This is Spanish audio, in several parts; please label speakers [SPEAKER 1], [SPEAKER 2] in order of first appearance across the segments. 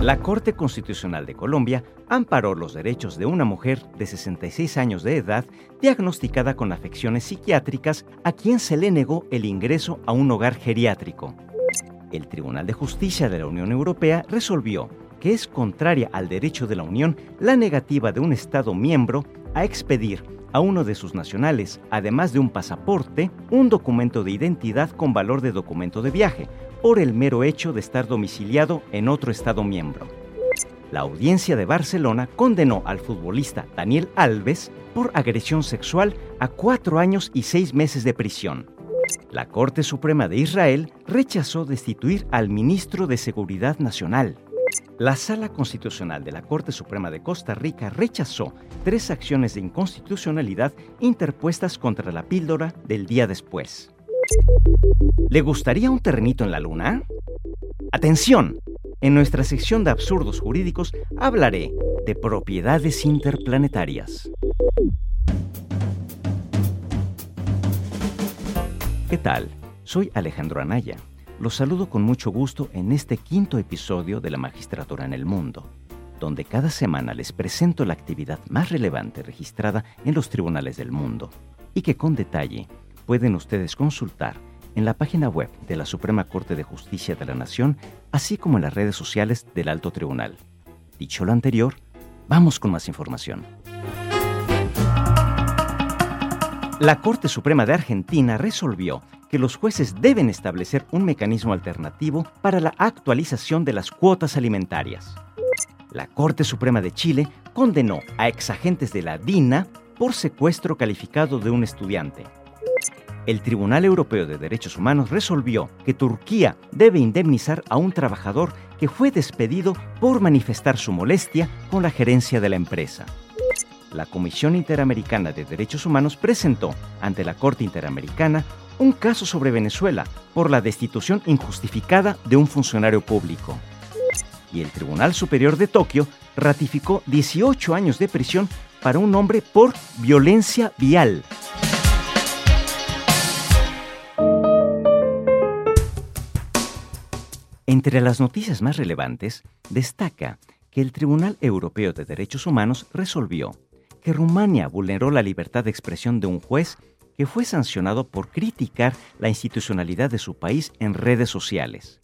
[SPEAKER 1] La Corte Constitucional de Colombia amparó los derechos de una mujer de 66 años de edad diagnosticada con afecciones psiquiátricas a quien se le negó el ingreso a un hogar geriátrico. El Tribunal de Justicia de la Unión Europea resolvió que es contraria al derecho de la Unión la negativa de un Estado miembro a expedir a uno de sus nacionales, además de un pasaporte, un documento de identidad con valor de documento de viaje, por el mero hecho de estar domiciliado en otro Estado miembro. La audiencia de Barcelona condenó al futbolista Daniel Alves por agresión sexual a cuatro años y seis meses de prisión. La Corte Suprema de Israel rechazó destituir al ministro de Seguridad Nacional. La Sala Constitucional de la Corte Suprema de Costa Rica rechazó tres acciones de inconstitucionalidad interpuestas contra la píldora del día después. ¿Le gustaría un terrenito en la Luna? ¡Atención! En nuestra sección de absurdos jurídicos hablaré de propiedades interplanetarias. ¿Qué tal? Soy Alejandro Anaya los saludo con mucho gusto en este quinto episodio de la Magistratura en el Mundo, donde cada semana les presento la actividad más relevante registrada en los tribunales del mundo y que con detalle pueden ustedes consultar en la página web de la Suprema Corte de Justicia de la Nación, así como en las redes sociales del Alto Tribunal. Dicho lo anterior, vamos con más información. La Corte Suprema de Argentina resolvió que los jueces deben establecer un mecanismo alternativo para la actualización de las cuotas alimentarias. La Corte Suprema de Chile condenó a exagentes de la DINA por secuestro calificado de un estudiante. El Tribunal Europeo de Derechos Humanos resolvió que Turquía debe indemnizar a un trabajador que fue despedido por manifestar su molestia con la gerencia de la empresa. La Comisión Interamericana de Derechos Humanos presentó ante la Corte Interamericana un caso sobre Venezuela por la destitución injustificada de un funcionario público. Y el Tribunal Superior de Tokio ratificó 18 años de prisión para un hombre por violencia vial. Entre las noticias más relevantes, destaca que el Tribunal Europeo de Derechos Humanos resolvió que Rumania vulneró la libertad de expresión de un juez que fue sancionado por criticar la institucionalidad de su país en redes sociales.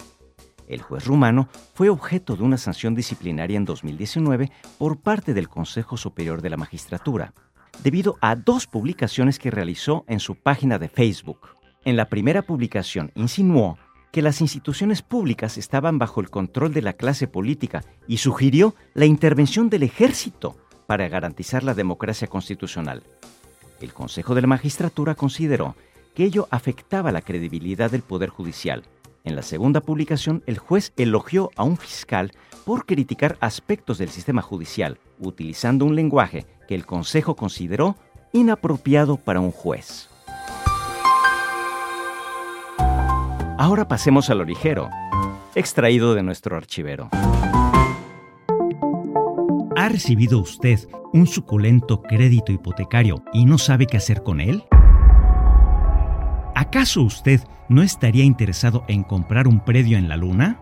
[SPEAKER 1] El juez rumano fue objeto de una sanción disciplinaria en 2019 por parte del Consejo Superior de la Magistratura, debido a dos publicaciones que realizó en su página de Facebook. En la primera publicación insinuó que las instituciones públicas estaban bajo el control de la clase política y sugirió la intervención del ejército para garantizar la democracia constitucional. El Consejo de la Magistratura consideró que ello afectaba la credibilidad del Poder Judicial. En la segunda publicación, el juez elogió a un fiscal por criticar aspectos del sistema judicial, utilizando un lenguaje que el Consejo consideró inapropiado para un juez. Ahora pasemos al ligero, extraído de nuestro archivero. ¿Ha recibido usted un suculento crédito hipotecario y no sabe qué hacer con él? ¿Acaso usted no estaría interesado en comprar un predio en la Luna?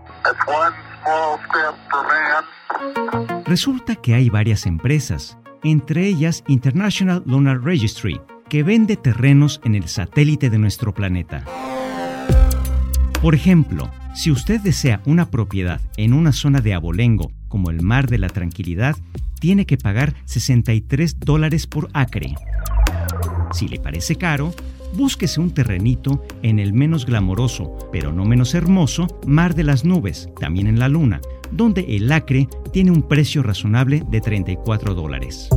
[SPEAKER 1] Resulta que hay varias empresas, entre ellas International Lunar Registry, que vende terrenos en el satélite de nuestro planeta. Por ejemplo, si usted desea una propiedad en una zona de abolengo como el Mar de la Tranquilidad, tiene que pagar 63 dólares por acre. Si le parece caro, búsquese un terrenito en el menos glamoroso, pero no menos hermoso, Mar de las Nubes, también en la Luna, donde el acre tiene un precio razonable de 34 dólares.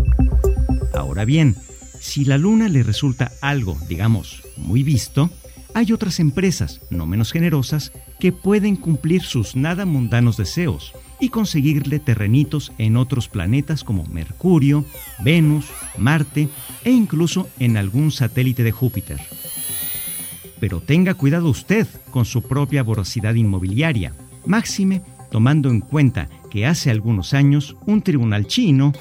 [SPEAKER 1] Ahora bien, si la Luna le resulta algo, digamos, muy visto, hay otras empresas, no menos generosas, que pueden cumplir sus nada mundanos deseos y conseguirle terrenitos en otros planetas como Mercurio, Venus, Marte e incluso en algún satélite de Júpiter. Pero tenga cuidado usted con su propia voracidad inmobiliaria, máxime tomando en cuenta que hace algunos años un tribunal chino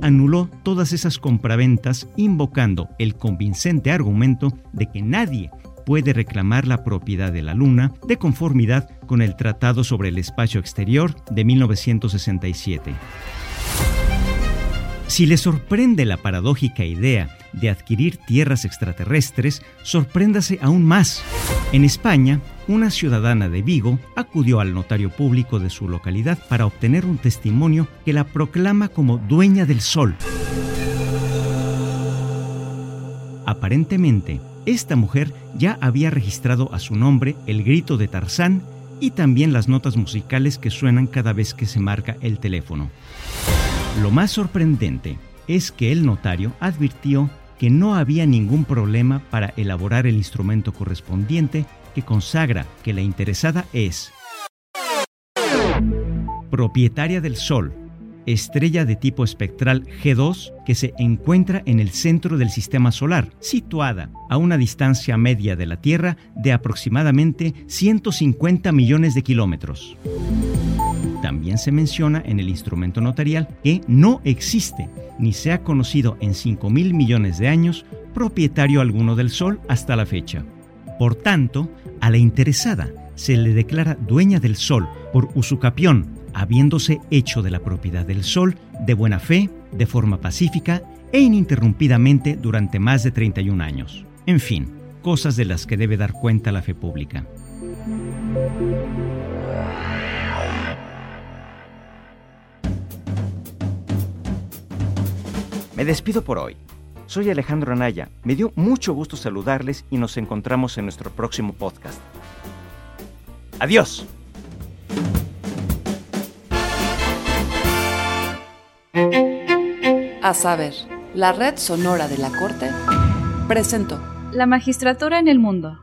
[SPEAKER 1] anuló todas esas compraventas invocando el convincente argumento de que nadie puede reclamar la propiedad de la Luna de conformidad con el Tratado sobre el Espacio Exterior de 1967. Si le sorprende la paradójica idea de adquirir tierras extraterrestres, sorpréndase aún más. En España, una ciudadana de Vigo acudió al notario público de su localidad para obtener un testimonio que la proclama como dueña del sol. Aparentemente, esta mujer ya había registrado a su nombre el grito de Tarzán y también las notas musicales que suenan cada vez que se marca el teléfono. Lo más sorprendente es que el notario advirtió que no había ningún problema para elaborar el instrumento correspondiente que consagra que la interesada es propietaria del Sol, estrella de tipo espectral G2 que se encuentra en el centro del sistema solar, situada a una distancia media de la Tierra de aproximadamente 150 millones de kilómetros. También se menciona en el instrumento notarial que no existe ni se ha conocido en 5 mil millones de años propietario alguno del Sol hasta la fecha. Por tanto, a la interesada se le declara dueña del Sol por usucapión, habiéndose hecho de la propiedad del Sol de buena fe, de forma pacífica e ininterrumpidamente durante más de 31 años. En fin, cosas de las que debe dar cuenta la fe pública. Me despido por hoy. Soy Alejandro Anaya. Me dio mucho gusto saludarles y nos encontramos en nuestro próximo podcast. Adiós.
[SPEAKER 2] A saber, la red sonora de la Corte presentó.
[SPEAKER 3] La magistratura en el mundo